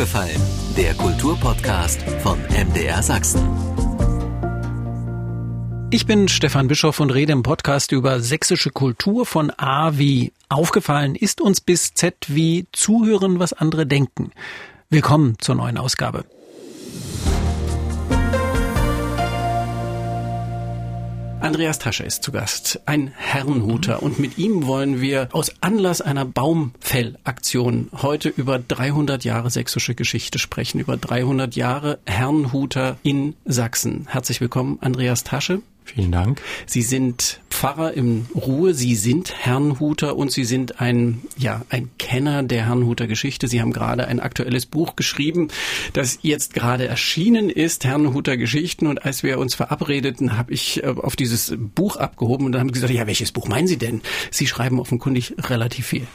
aufgefallen? Der Kulturpodcast von MDR Sachsen. Ich bin Stefan Bischoff und rede im Podcast über sächsische Kultur von A wie aufgefallen ist uns bis Z wie zuhören, was andere denken. Willkommen zur neuen Ausgabe. Andreas Tasche ist zu Gast, ein Herrenhuter. Und mit ihm wollen wir aus Anlass einer Baumfellaktion heute über 300 Jahre sächsische Geschichte sprechen, über 300 Jahre Herrenhuter in Sachsen. Herzlich willkommen, Andreas Tasche. Vielen Dank. Sie sind Pfarrer im Ruhe, Sie sind Herrnhuter und Sie sind ein, ja, ein Kenner der Herrnhuter Geschichte. Sie haben gerade ein aktuelles Buch geschrieben, das jetzt gerade erschienen ist, Herrnhuter Geschichten. Und als wir uns verabredeten, habe ich äh, auf dieses Buch abgehoben und dann haben gesagt, ja, welches Buch meinen Sie denn? Sie schreiben offenkundig relativ viel.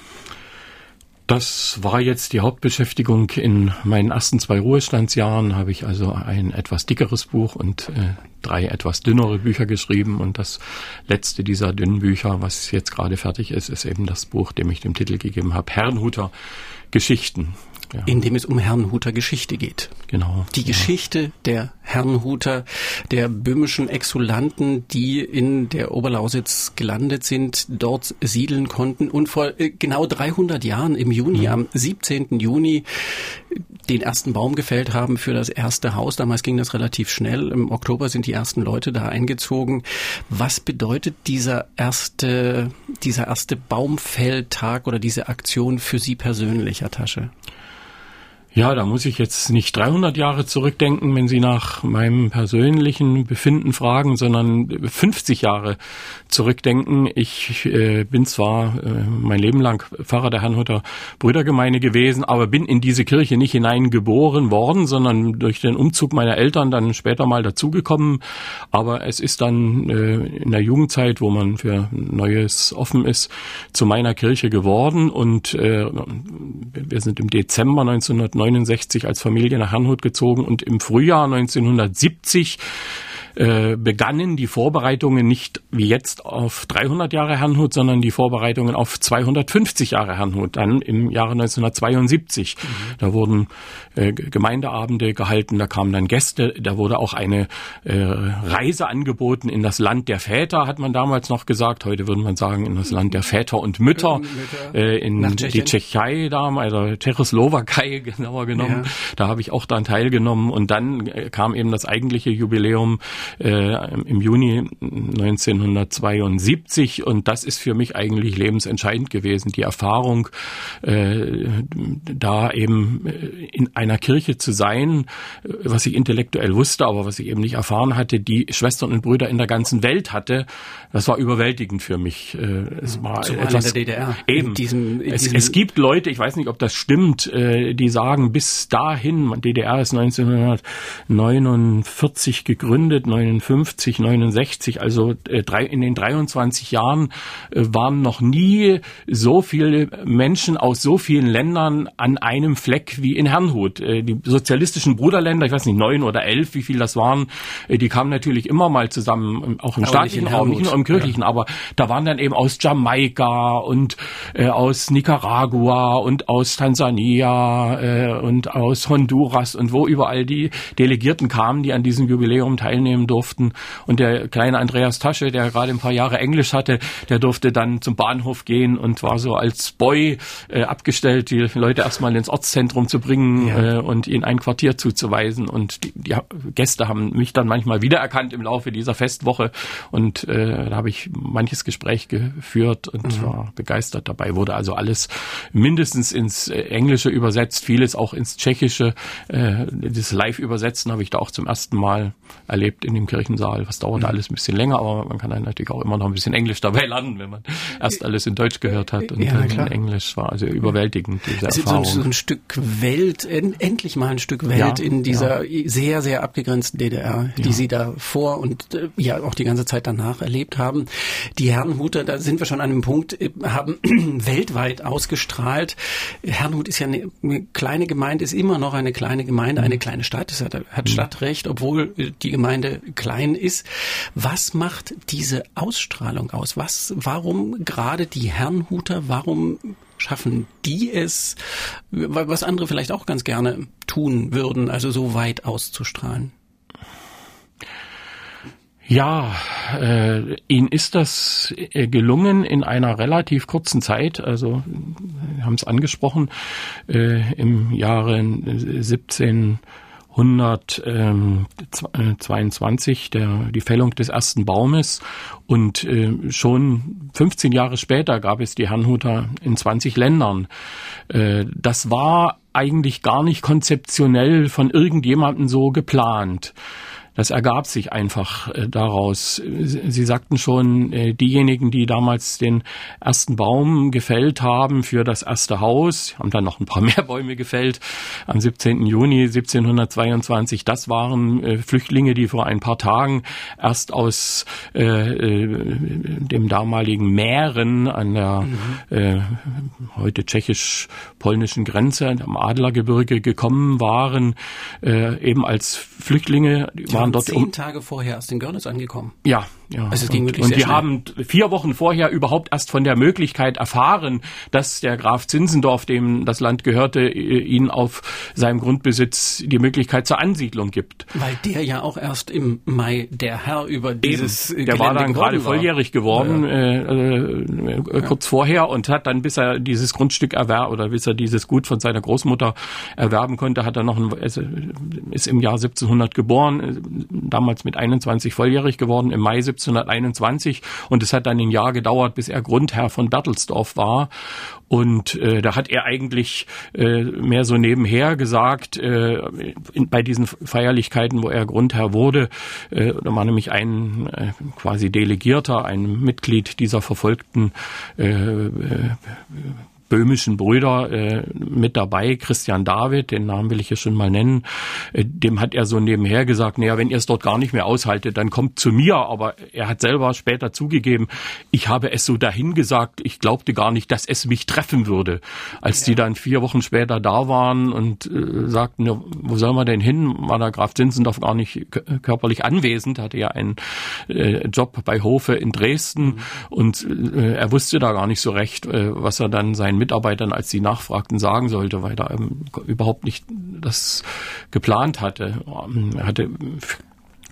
Das war jetzt die Hauptbeschäftigung in meinen ersten zwei Ruhestandsjahren. Habe ich also ein etwas dickeres Buch und äh, drei etwas dünnere Bücher geschrieben. Und das letzte dieser dünnen Bücher, was jetzt gerade fertig ist, ist eben das Buch, dem ich den Titel gegeben habe, Herrenhuter Geschichten ja. in dem es um Herrnhuter Geschichte geht. Genau. Die ja. Geschichte der Herrnhuter, der böhmischen Exulanten, die in der Oberlausitz gelandet sind, dort siedeln konnten und vor äh, genau 300 Jahren im Juni, mhm. am 17. Juni, den ersten Baum gefällt haben für das erste Haus. Damals ging das relativ schnell. Im Oktober sind die ersten Leute da eingezogen. Was bedeutet dieser erste, dieser erste Baumfelltag oder diese Aktion für Sie persönlich, Herr Tasche? Ja, da muss ich jetzt nicht 300 Jahre zurückdenken, wenn Sie nach meinem persönlichen Befinden fragen, sondern 50 Jahre zurückdenken. Ich äh, bin zwar äh, mein Leben lang Pfarrer der Herrnhuter Brüdergemeinde gewesen, aber bin in diese Kirche nicht hineingeboren worden, sondern durch den Umzug meiner Eltern dann später mal dazugekommen. Aber es ist dann äh, in der Jugendzeit, wo man für Neues offen ist, zu meiner Kirche geworden und äh, wir sind im Dezember 1990 1969 als Familie nach Herrnhut gezogen und im Frühjahr 1970 äh, begannen die Vorbereitungen nicht wie jetzt auf 300 Jahre Herrnhut, sondern die Vorbereitungen auf 250 Jahre Herrnhut, dann im Jahre 1972. Mhm. Da wurden äh, Gemeindeabende gehalten, da kamen dann Gäste, da wurde auch eine äh, Reise angeboten in das Land der Väter, hat man damals noch gesagt. Heute würde man sagen, in das Land der Väter und Mütter, äh, in die Tschechei damals, also Tschechoslowakei genauer genommen. Ja. Da habe ich auch dann teilgenommen und dann äh, kam eben das eigentliche Jubiläum äh, im Juni 1972 und das ist für mich eigentlich lebensentscheidend gewesen, die Erfahrung, äh, da eben äh, in einer Kirche zu sein, äh, was ich intellektuell wusste, aber was ich eben nicht erfahren hatte, die Schwestern und Brüder in der ganzen Welt hatte, das war überwältigend für mich. Äh, es war Zumal etwas, in der DDR. Eben. In diesem, in es, es, gibt Leute, ich weiß nicht, ob das stimmt, die sagen, bis dahin, DDR ist 1949 gegründet, 59, 69, also äh, drei, in den 23 Jahren äh, waren noch nie so viele Menschen aus so vielen Ländern an einem Fleck wie in Herrnhut. Äh, die sozialistischen Bruderländer, ich weiß nicht, neun oder elf, wie viel das waren, die kamen natürlich immer mal zusammen, ähm, auch im aber staatlichen Raum, nicht nur im kirchlichen, ja. aber da waren dann eben aus Jamaika und äh, aus Nicaragua und aus Tansania äh, und aus Honduras und wo überall die Delegierten kamen, die an diesem Jubiläum teilnehmen durften durften. Und der kleine Andreas Tasche, der gerade ein paar Jahre Englisch hatte, der durfte dann zum Bahnhof gehen und war so als Boy äh, abgestellt, die Leute erstmal ins Ortszentrum zu bringen ja. äh, und ihnen ein Quartier zuzuweisen. Und die, die, Gäste haben mich dann manchmal wiedererkannt im Laufe dieser Festwoche. Und äh, da habe ich manches Gespräch geführt und mhm. war begeistert dabei. Wurde also alles mindestens ins äh, Englische übersetzt, vieles auch ins Tschechische. Äh, das Live-Übersetzen habe ich da auch zum ersten Mal erlebt in dem Kirchen Saal. Was dauert mhm. alles ein bisschen länger, aber man kann dann natürlich auch immer noch ein bisschen Englisch dabei lernen, wenn man erst alles in Deutsch gehört hat und ja, dann klar. in Englisch war. Also überwältigend, diese also Erfahrung. So, so ein Stück Welt, endlich mal ein Stück Welt ja, in dieser ja. sehr, sehr abgegrenzten DDR, die Sie da vor und äh, ja auch die ganze Zeit danach erlebt haben. Die Herrenhuter, da sind wir schon an einem Punkt, äh, haben weltweit ausgestrahlt. Herrenhut ist ja eine, eine, kleine Gemeinde, ist immer noch eine kleine Gemeinde, eine mhm. kleine Stadt. Es hat, hat mhm. Stadtrecht, obwohl die Gemeinde klein ist. Was macht diese Ausstrahlung aus? Was, warum gerade die Herrnhuter, warum schaffen die es, was andere vielleicht auch ganz gerne tun würden, also so weit auszustrahlen? Ja, äh, ihnen ist das äh, gelungen in einer relativ kurzen Zeit. Also, haben es angesprochen, äh, im Jahre 1722 der, die Fällung des ersten Baumes und äh, schon 15 Jahre später gab es die Herrnhuter in 20 Ländern. Äh, das war eigentlich gar nicht konzeptionell von irgendjemandem so geplant. Das ergab sich einfach äh, daraus. Sie sagten schon, äh, diejenigen, die damals den ersten Baum gefällt haben für das erste Haus, haben dann noch ein paar mehr Bäume gefällt am 17. Juni 1722. Das waren äh, Flüchtlinge, die vor ein paar Tagen erst aus äh, äh dem damaligen Mähren an der mhm. äh, heute tschechisch-polnischen Grenze am Adlergebirge gekommen waren, äh, eben als Flüchtlinge. Die waren dort zehn um, Tage vorher aus den Görlitz angekommen. Ja, ja. Also es ging wirklich und, und die schnell. haben vier Wochen vorher überhaupt erst von der Möglichkeit erfahren, dass der Graf Zinzendorf, dem das Land gehörte, ihnen auf seinem Grundbesitz die Möglichkeit zur Ansiedlung gibt. Weil der ja auch erst im Mai der Herr über dieses Eben. Der Gelände war dann gerade volljährig geworden, ja. äh, äh, ja. kurz vorher und hat dann, bis er dieses Grundstück erwerb oder bis er dieses Gut von seiner Großmutter erwerben konnte, hat er noch ein, ist im Jahr 1700 geboren, damals mit 21 volljährig geworden, im Mai 1721 und es hat dann ein Jahr gedauert, bis er Grundherr von Bertelsdorf war. Und äh, da hat er eigentlich äh, mehr so nebenher gesagt, äh, in, bei diesen Feierlichkeiten, wo er Grundherr wurde, äh, da war nämlich ein äh, quasi Delegierter, ein Mitglied dieser verfolgten äh, äh, böhmischen Brüder äh, mit dabei, Christian David, den Namen will ich hier schon mal nennen, äh, dem hat er so nebenher gesagt, naja, wenn ihr es dort gar nicht mehr aushaltet, dann kommt zu mir, aber er hat selber später zugegeben, ich habe es so dahin gesagt, ich glaubte gar nicht, dass es mich treffen würde. Als ja. die dann vier Wochen später da waren und äh, sagten, ja, wo sollen wir denn hin, war der Graf Zinzendorf gar nicht körperlich anwesend, hatte ja einen äh, Job bei Hofe in Dresden mhm. und äh, er wusste da gar nicht so recht, äh, was er dann seinen Mitarbeitern, als sie nachfragten, sagen sollte, weil er ähm, überhaupt nicht das geplant hatte. Er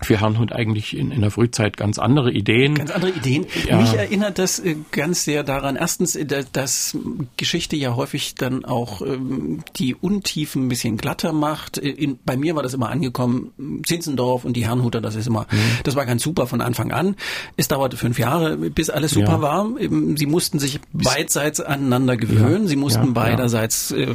für Herrnhut eigentlich in, in der Frühzeit ganz andere Ideen. Ganz andere Ideen. Ja. Mich erinnert das äh, ganz sehr daran, erstens, äh, dass Geschichte ja häufig dann auch ähm, die Untiefen ein bisschen glatter macht. Äh, in, bei mir war das immer angekommen, Zinzendorf und die Herrnhuter, das ist immer, mhm. das war ganz super von Anfang an. Es dauerte fünf Jahre, bis alles super ja. war. Sie mussten sich beidseits aneinander gewöhnen. Ja. Sie mussten beiderseits äh,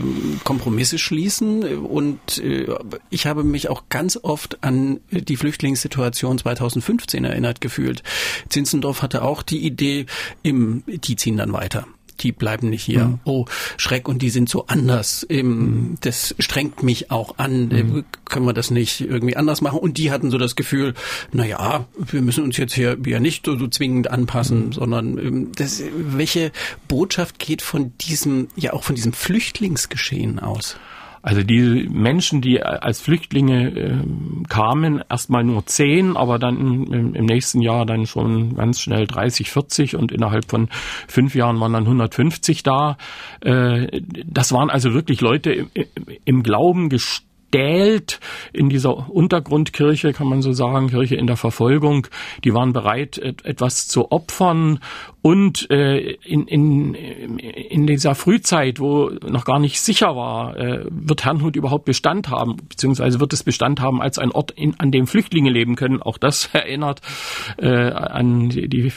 Kompromisse schließen und äh, ich habe mich auch ganz oft an die Flüchtlinge Flüchtlingssituation 2015 erinnert gefühlt. Zinzendorf hatte auch die Idee, im, die ziehen dann weiter die bleiben nicht hier. Mhm. Oh, Schreck und die sind so anders. Mhm. Das strengt mich auch an. Mhm. Können wir das nicht irgendwie anders machen? Und die hatten so das Gefühl, na ja, wir müssen uns jetzt hier ja nicht so, so zwingend anpassen, mhm. sondern ähm, das, welche Botschaft geht von diesem, ja auch von diesem Flüchtlingsgeschehen aus? Also die Menschen, die als Flüchtlinge äh, kamen, erstmal nur zehn, aber dann im, im, nächsten Jahr dann schon ganz schnell 30, 40 und innerhalb von fünf Jahren waren dann 150 da. Äh, das waren also wirklich Leute im, im Glauben gestanden gestählt in dieser Untergrundkirche, kann man so sagen, Kirche in der Verfolgung. Die waren bereit, etwas zu opfern. Und äh, in, in, in dieser Frühzeit, wo noch gar nicht sicher war, äh, wird Herrnhut überhaupt Bestand haben, beziehungsweise wird es Bestand haben als ein Ort, in, an dem Flüchtlinge leben können. Auch das erinnert äh, an die, die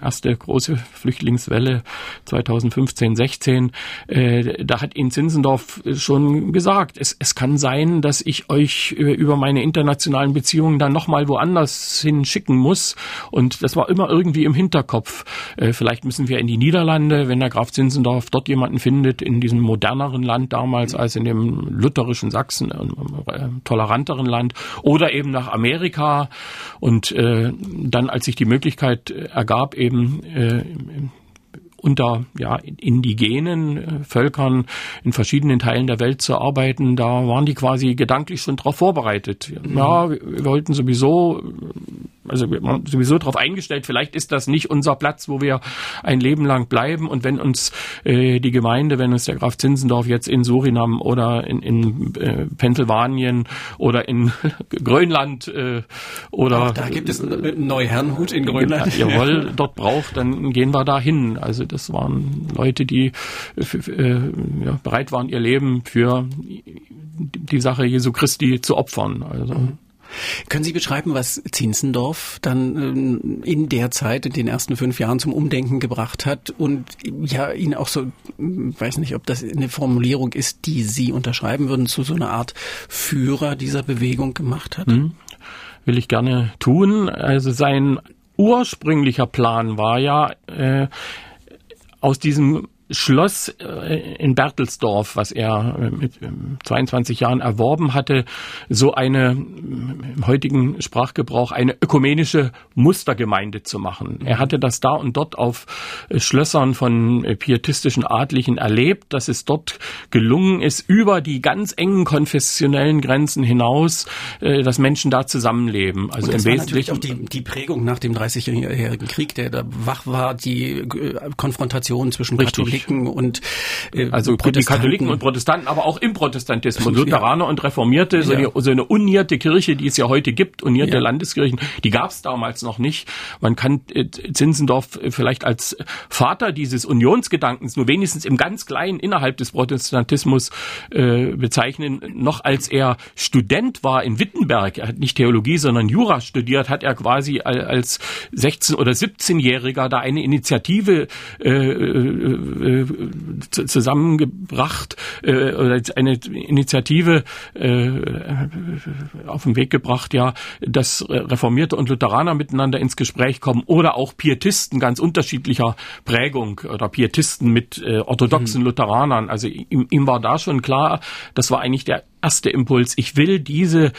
erste große Flüchtlingswelle 2015, 16. Äh, da hat Ihnen Zinsendorf schon gesagt, es, es kann sein, dass ich euch über meine internationalen Beziehungen dann nochmal woanders hin schicken muss. Und das war immer irgendwie im Hinterkopf. Äh, vielleicht müssen wir in die Niederlande, wenn der Graf Zinzendorf dort jemanden findet, in diesem moderneren Land damals als in dem lutherischen Sachsen, äh, toleranteren Land, oder eben nach Amerika. Und äh, dann, als sich die Möglichkeit ergab, eben unter ja, indigenen äh, Völkern in verschiedenen Teilen der Welt zu arbeiten, da waren die quasi gedanklich schon darauf vorbereitet. Mhm. Ja, wir wollten sowieso also sowieso darauf eingestellt, vielleicht ist das nicht unser Platz, wo wir ein Leben lang bleiben. Und wenn uns äh, die Gemeinde, wenn uns der Graf Zinzendorf jetzt in Surinam oder in, in äh, Pennsylvanien oder in Grönland äh, oder Auch da gibt es Neuherrnhut in Grönland. jawohl, dort braucht, dann gehen wir da hin. Also das waren Leute, die äh, ja, bereit waren, ihr Leben für die Sache Jesu Christi zu opfern. Also mhm. Können Sie beschreiben, was Zinzendorf dann ähm, in der Zeit, in den ersten fünf Jahren zum Umdenken gebracht hat und ja, ihn auch so, weiß nicht, ob das eine Formulierung ist, die Sie unterschreiben würden, zu so einer Art Führer dieser Bewegung gemacht hat? Hm, will ich gerne tun. Also sein ursprünglicher Plan war ja, äh, aus diesem Schloss äh, in Bertelsdorf, was er äh, mit 22 ähm, Jahren erworben hatte, so eine im heutigen Sprachgebrauch eine ökumenische Mustergemeinde zu machen. Er hatte das da und dort auf äh, Schlössern von pietistischen Adligen erlebt, dass es dort gelungen ist, über die ganz engen konfessionellen Grenzen hinaus, dass Menschen da zusammenleben. Also und das im Wesentlichen auch die, die Prägung nach dem Dreißigjährigen Krieg, der da wach war, die Konfrontation zwischen Katholiken Katholiken und äh, also die Katholiken und Protestanten, aber auch im Protestantismus, Lutheraner ja. und Reformierte, so, ja. eine, so eine unierte Kirche, die es ja heute gibt, unierte ja. Landeskirchen, die gab es damals noch nicht. Man kann äh, Zinzendorf vielleicht als Vater dieses Unionsgedankens nur wenigstens im ganz kleinen innerhalb des Protestantismus äh, bezeichnen. Noch als er Student war in Wittenberg, er hat nicht Theologie, sondern Jura studiert, hat er quasi als 16 oder 17-Jähriger da eine Initiative äh, äh, zusammengebracht äh, oder eine Initiative äh, auf den Weg gebracht, ja, dass Reformierte und Lutheraner miteinander ins Gespräch kommen oder auch Pietisten ganz unterschiedlicher Prägung oder Pietisten mit äh, orthodoxen mhm. Lutheranern. Also ihm, ihm war da schon klar, das war eigentlich der erste Impuls. Ich will diese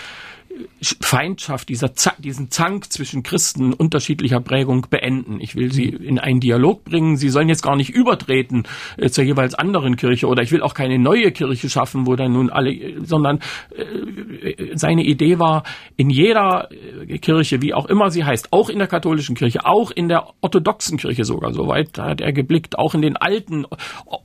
Feindschaft, dieser diesen Zank zwischen Christen unterschiedlicher Prägung beenden. Ich will sie in einen Dialog bringen. Sie sollen jetzt gar nicht übertreten äh, zur jeweils anderen Kirche oder ich will auch keine neue Kirche schaffen, wo dann nun alle, sondern äh, seine Idee war, in jeder äh, Kirche, wie auch immer sie heißt, auch in der katholischen Kirche, auch in der orthodoxen Kirche sogar, soweit hat er geblickt, auch in den alten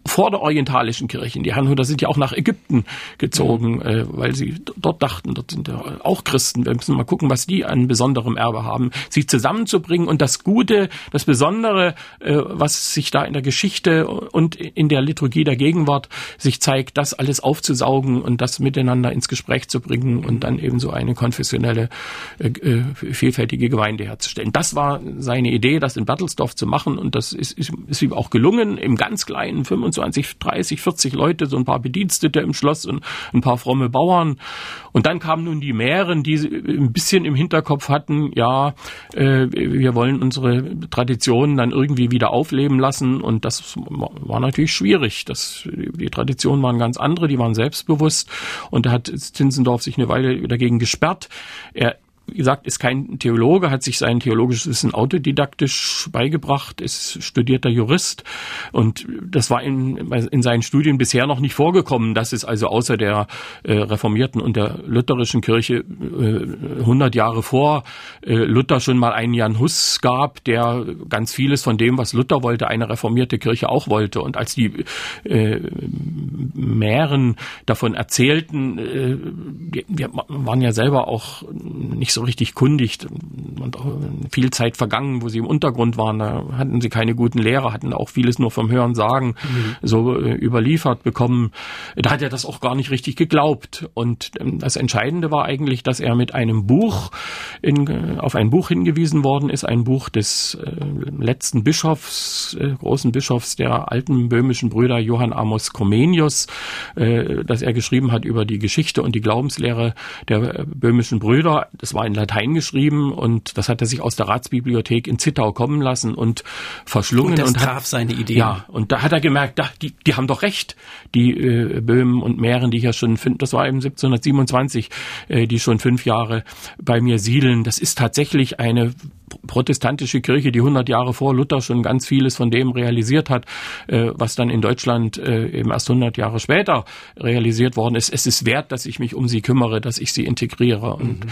vorderorientalischen Kirchen. Die Herrnhuter sind ja auch nach Ägypten gezogen, äh, weil sie dort dachten, dort sind ja auch Christen. Wir müssen mal gucken, was die an besonderem Erbe haben, sie zusammenzubringen und das Gute, das Besondere, äh, was sich da in der Geschichte und in der Liturgie der Gegenwart sich zeigt, das alles aufzusaugen und das miteinander ins Gespräch zu bringen und dann eben so eine konfessionelle, äh, äh vielfältige Gemeinde herzustellen. Das war seine Idee, das in Bertelsdorf zu machen und das ist, ist, ist ihm auch gelungen, im ganz kleinen 25, 30, 40 Leute, so ein paar Bedienstete im Schloss und ein paar fromme Bauern. Und dann kamen nun die Mähren, die ein bisschen im Hinterkopf hatten, ja, äh, wir wollen unsere Traditionen dann irgendwie wieder aufleben lassen. Und das war natürlich schwierig. Das, die Traditionen waren ganz andere, die waren selbstbewusst. Und da hat Zinzendorf sich eine Weile dagegen gesperrt. Er wie gesagt, ist kein Theologe, hat sich sein theologisches Wissen autodidaktisch beigebracht, ist studierter Jurist. Und das war in, in seinen Studien bisher noch nicht vorgekommen, dass es also außer der äh, reformierten und der lutherischen Kirche äh, 100 Jahre vor äh, Luther schon mal einen Jan Hus gab, der ganz vieles von dem, was Luther wollte, eine reformierte Kirche auch wollte. Und als die äh, Mähren davon erzählten, äh, wir waren ja selber auch nicht so so richtig kundig und viel Zeit vergangen, wo sie im Untergrund waren. Da hatten sie keine guten Lehrer, hatten auch vieles nur vom Hören sagen mhm. so äh, überliefert bekommen. Da hat er das auch gar nicht richtig geglaubt. Und ähm, das Entscheidende war eigentlich, dass er mit einem Buch in, äh, auf ein Buch hingewiesen worden ist, ein Buch des äh, letzten Bischofs, großen Bischofs der alten böhmischen Brüder Johann Amos Comenius, das er geschrieben hat über die Geschichte und die Glaubenslehre der böhmischen Brüder. Das war in Latein geschrieben und das hat er sich aus der Ratsbibliothek in Zittau kommen lassen und verschlungen. Und das und traf hat, seine Idee. Ja, und da hat er gemerkt, da, die, die haben doch recht, die äh, Böhmen und Mähren, die hier schon, das war eben 1727, äh, die schon fünf Jahre bei mir siedeln. Das ist tatsächlich eine protestantische Kirche, die 100 Jahre vor Luther schon ganz vieles von dem realisiert hat, äh, was dann in Deutschland äh, eben erst 100 Jahre später realisiert worden ist. Es ist wert, dass ich mich um sie kümmere, dass ich sie integriere. Und mhm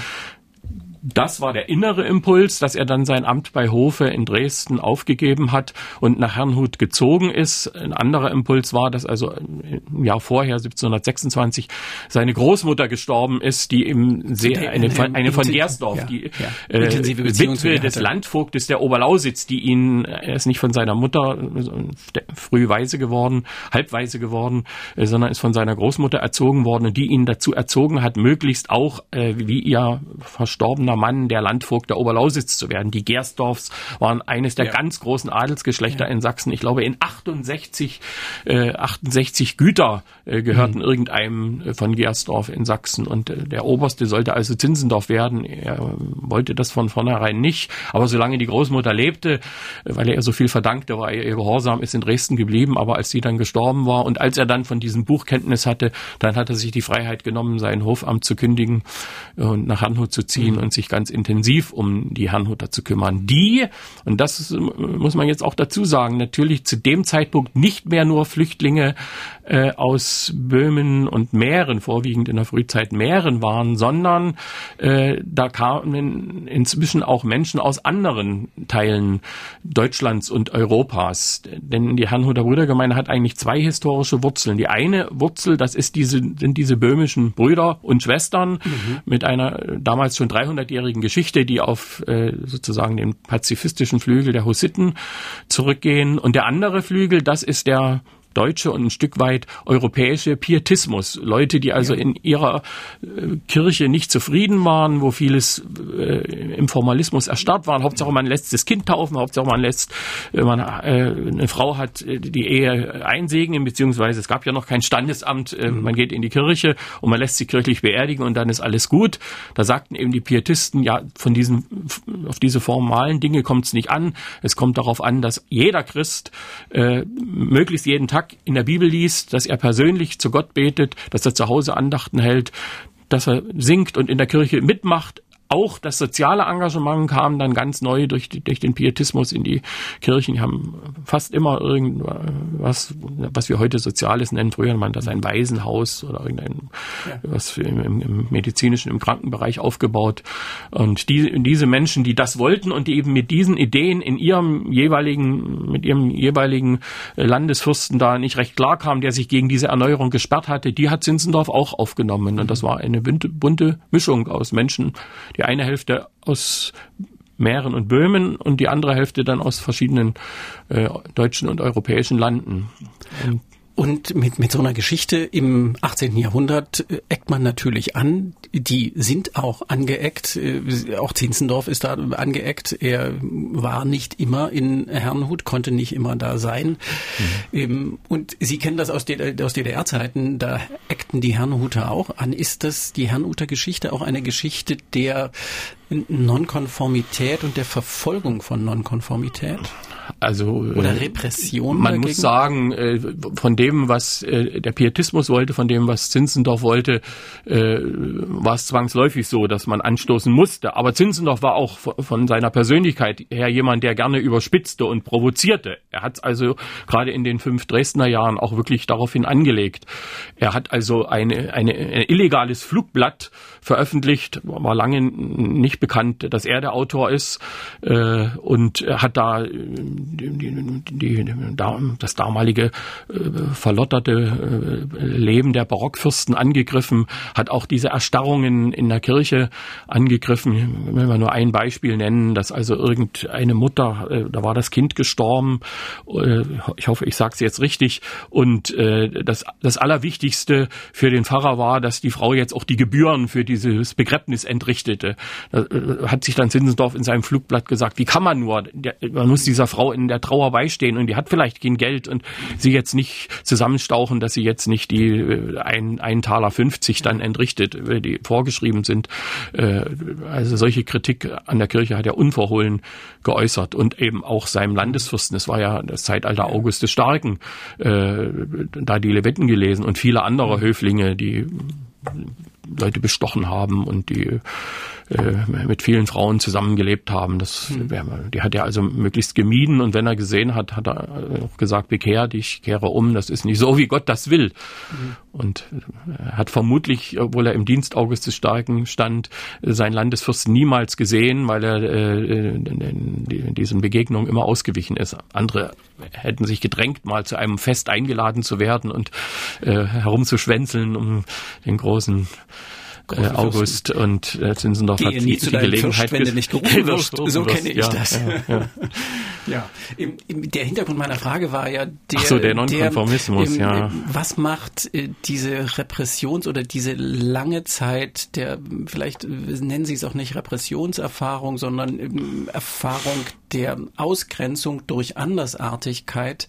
das war der innere Impuls, dass er dann sein Amt bei Hofe in Dresden aufgegeben hat und nach Herrnhut gezogen ist. Ein anderer Impuls war, dass also im Jahr vorher, 1726, seine Großmutter gestorben ist, die im sehr, eine, eine von Gersdorf, ja, die ja. Äh, Witwe des Landvogtes der Oberlausitz, die ihn, er ist nicht von seiner Mutter früh weise geworden, halbweise geworden, äh, sondern ist von seiner Großmutter erzogen worden und die ihn dazu erzogen hat, möglichst auch, äh, wie ihr verstorbener junger Mann der Landvogt der Oberlausitz zu werden. Die Gersdorfs waren eines der ja. ganz großen Adelsgeschlechter ja. in Sachsen. Ich glaube, in 68, äh, 68 Güter äh, gehörten mhm. irgendeinem äh, von Gersdorf in Sachsen. Und äh, der Oberste sollte also Zinsendorf werden. Er wollte das von vornherein nicht. Aber solange die Großmutter lebte, äh, weil er ihr so viel verdankte, war er ihr gehorsam, ist in Dresden geblieben. Aber als sie dann gestorben war und als er dann von diesem Buch Kenntnis hatte, dann hat er sich die Freiheit genommen, sein Hofamt zu kündigen und nach Hanhut zu ziehen mhm. und sich sich ganz intensiv um die Herrnhuter zu kümmern. Die, und das muss man jetzt auch dazu sagen, natürlich zu dem Zeitpunkt nicht mehr nur Flüchtlinge äh, aus Böhmen und Mähren, vorwiegend in der Frühzeit Mähren waren, sondern äh, da kamen inzwischen auch Menschen aus anderen Teilen Deutschlands und Europas. Denn die Herrnhuter Brüdergemeinde hat eigentlich zwei historische Wurzeln. Die eine Wurzel, das ist diese, sind diese böhmischen Brüder und Schwestern mhm. mit einer damals schon 300-jährigen Geschichte, die auf äh, sozusagen den pazifistischen Flügel der Hussiten zurückgehen. Und der andere Flügel, das ist der deutsche und ein Stück weit europäische Pietismus. Leute, die also ja. in ihrer äh, Kirche nicht zufrieden waren, wo vieles äh, im Formalismus erstarrt war. Hauptsache man lässt das Kind taufen, Hauptsache man lässt, äh, man, äh, eine Frau hat die Ehe einsegnen, beziehungsweise es gab ja noch kein Standesamt, mhm. man geht in die Kirche und man lässt sie kirchlich beerdigen und dann ist alles gut. Da sagten eben die Pietisten, ja, von diesen, auf diese formalen Dinge kommt es nicht an. Es kommt darauf an, dass jeder Christ möglichst jeden Tag Tag in der Bibel liest, dass er persönlich zu Gott betet, dass er zu Hause Andachten hält, dass er singt und in der Kirche mitmacht, auch das soziale Engagement kam dann ganz neu durch, durch den Pietismus in die Kirchen. Die haben fast immer irgendwas, was wir heute Soziales nennen. Früher man das ein Waisenhaus oder irgendein, ja. was im, im, medizinischen, im Krankenbereich aufgebaut. Und die, diese Menschen, die das wollten und die eben mit diesen Ideen in ihrem jeweiligen, mit ihrem jeweiligen Landesfürsten da nicht recht klar kam, der sich gegen diese Erneuerung gesperrt hatte, die hat Zinzendorf auch aufgenommen. Und das war eine bunte Mischung aus Menschen, die eine Hälfte aus Mähren und Böhmen und die andere Hälfte dann aus verschiedenen äh, deutschen und europäischen Landen. Und und mit, mit so einer Geschichte im 18. Jahrhundert äh, eckt man natürlich an. Die sind auch angeeckt. Äh, auch Zinzendorf ist da angeeckt. Er war nicht immer in Herrnhut, konnte nicht immer da sein. Mhm. Ähm, und Sie kennen das aus, aus DDR-Zeiten. Da eckten die Herrnhuter auch an. Ist das die Herrnhuter Geschichte auch eine Geschichte der Nonkonformität und der Verfolgung von Nonkonformität? Also oder äh, Repression. Man dagegen? muss sagen, äh, von dem, was äh, der Pietismus wollte, von dem, was Zinzendorf wollte, war es zwangsläufig so, dass man anstoßen musste. Aber Zinzendorf war auch von seiner Persönlichkeit her jemand, der gerne überspitzte und provozierte. Er hat also gerade in den fünf Dresdner Jahren auch wirklich daraufhin angelegt. Er hat also eine, eine, ein illegales Flugblatt veröffentlicht, war lange nicht bekannt, dass er der Autor ist und hat da die, die, das damalige äh, verlotterte äh, Leben der Barockfürsten angegriffen, hat auch diese Erstarrungen in der Kirche angegriffen. Will mal nur ein Beispiel nennen, dass also irgendeine Mutter, äh, da war das Kind gestorben, äh, ich hoffe, ich sage es jetzt richtig, und äh, das, das Allerwichtigste für den Pfarrer war, dass die Frau jetzt auch die Gebühren für dieses Begräbnis entrichtete. Äh, äh, hat sich dann Zinsendorf in seinem Flugblatt gesagt, wie kann man nur, der, man muss dieser Frau in der Trauer beistehen und die hat vielleicht kein Geld und sie jetzt nicht zusammenstauchen, dass sie jetzt nicht die äh, ein, ein Taler 50 dann entrichtet, die vorgeschrieben sind. Äh, also solche Kritik an der Kirche hat er unverhohlen geäußert und eben auch seinem Landesfürsten. Es war ja das Zeitalter August des Starken, äh, da die Leviten gelesen und viele andere Höflinge, die Leute bestochen haben und die äh, mit vielen Frauen zusammengelebt haben. Das, mhm. Die hat er also möglichst gemieden und wenn er gesehen hat, hat er auch gesagt, bekehr dich, kehre um, das ist nicht so, wie Gott das will. Mhm. Und er hat vermutlich, obwohl er im Dienst August des Starken stand, sein Landesfürst niemals gesehen, weil er äh, in diesen Begegnungen immer ausgewichen ist. Andere hätten sich gedrängt, mal zu einem Fest eingeladen zu werden und äh, herumzuschwänzeln, um den großen äh, August und äh, Zinsendorf hat die, die Gelegenheit wenn du nicht gerufen wirst. So kenne ich ja, das. Ja, ja. ja. Im, im, der Hintergrund meiner Frage war ja der, so, der Nonkonformismus, der, ja. Was macht äh, diese Repressions- oder diese lange Zeit der, vielleicht nennen Sie es auch nicht Repressionserfahrung, sondern ähm, Erfahrung der Ausgrenzung durch Andersartigkeit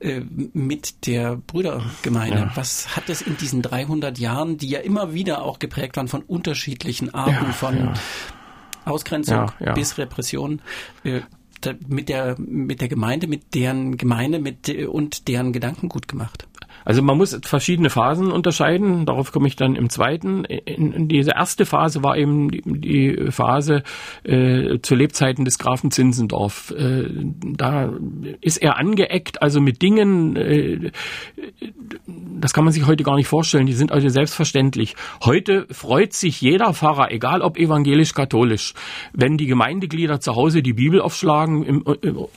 äh, mit der Brüdergemeinde. Ja. Was hat es in diesen 300 Jahren, die ja immer wieder auch geprägt waren von unterschiedlichen Arten ja, von ja. Ausgrenzung bis Repression. Äh, mit der mit der Gemeinde, mit deren Gemeinde, mit und deren Gedanken gut gemacht. Also man muss verschiedene Phasen unterscheiden, darauf komme ich dann im zweiten. In, in diese erste Phase war eben die, die Phase äh, zu Lebzeiten des Grafen Zinsendorf. Äh, da ist er angeeckt, also mit Dingen, äh, das kann man sich heute gar nicht vorstellen, die sind also selbstverständlich. Heute freut sich jeder Pfarrer, egal ob evangelisch-katholisch, wenn die Gemeindeglieder zu Hause die Bibel aufschlagen im,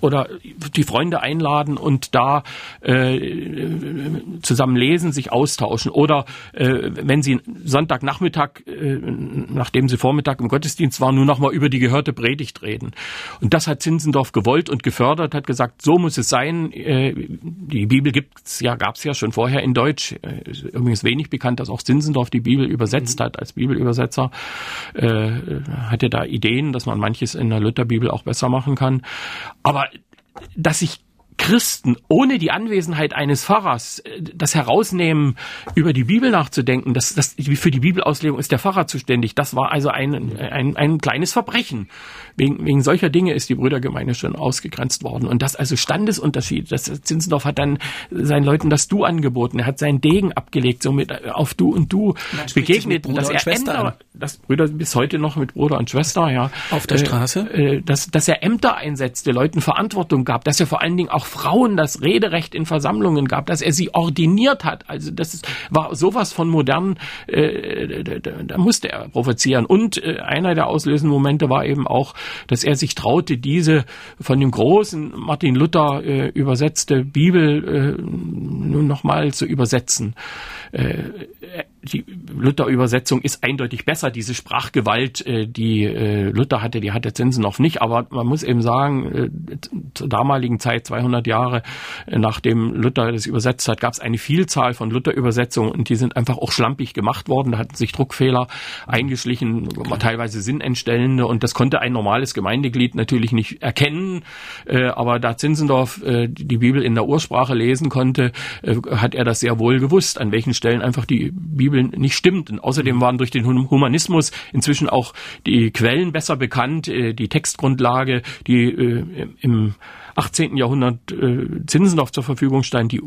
oder die Freunde einladen und da äh, zusammen lesen, sich austauschen oder äh, wenn sie Sonntagnachmittag, äh, nachdem sie Vormittag im Gottesdienst waren, nur noch mal über die gehörte Predigt reden. Und das hat Zinzendorf gewollt und gefördert, hat gesagt, so muss es sein. Äh, die Bibel gibt's ja, gab's ja schon vorher in Deutsch. Äh, übrigens wenig bekannt, dass auch Zinzendorf die Bibel übersetzt hat als Bibelübersetzer. Äh, hat er da Ideen, dass man manches in der Lutherbibel auch besser machen kann. Aber dass sich Christen ohne die Anwesenheit eines Pfarrers äh, das herausnehmen, über die Bibel nachzudenken, das, das, für die Bibelauslegung ist der Pfarrer zuständig. Das war also ein, ein, ein kleines Verbrechen. Wegen, wegen solcher Dinge ist die Brüdergemeinde schon ausgegrenzt worden. Und das also Standesunterschied. Das Zinzendorf hat dann seinen Leuten das Du angeboten. Er hat seinen Degen abgelegt, somit äh, auf Du und Du begegnet. Dass er Ämter, das Brüder bis heute noch mit Bruder und Schwester, ja. Auf der äh, Straße? Äh, dass, dass er Ämter einsetzte, Leuten Verantwortung gab, dass er vor allen Dingen auch Frauen das Rederecht in Versammlungen gab, dass er sie ordiniert hat. Also das war sowas von modern, äh, da, da musste er provozieren. Und äh, einer der auslösenden Momente war eben auch, dass er sich traute, diese von dem großen Martin Luther äh, übersetzte Bibel äh, nun nochmal zu übersetzen. Äh, die Luther-Übersetzung ist eindeutig besser. Diese Sprachgewalt, äh, die äh, Luther hatte, die hat der Zinsenhoff nicht. Aber man muss eben sagen, äh, zur damaligen Zeit, 200 Jahre nachdem Luther das übersetzt hat, gab es eine Vielzahl von Luther-Übersetzungen und die sind einfach auch schlampig gemacht worden. Da hatten sich Druckfehler eingeschlichen, teilweise sinnentstellende und das konnte ein normales Gemeindeglied natürlich nicht erkennen. Aber da Zinsendorf die Bibel in der Ursprache lesen konnte, hat er das sehr wohl gewusst, an welchen Stellen einfach die Bibel Bibel nicht stimmt. Und außerdem waren durch den Humanismus inzwischen auch die Quellen besser bekannt, äh, die Textgrundlage, die äh, im 18. Jahrhundert äh, Zinsendorf zur Verfügung stand, die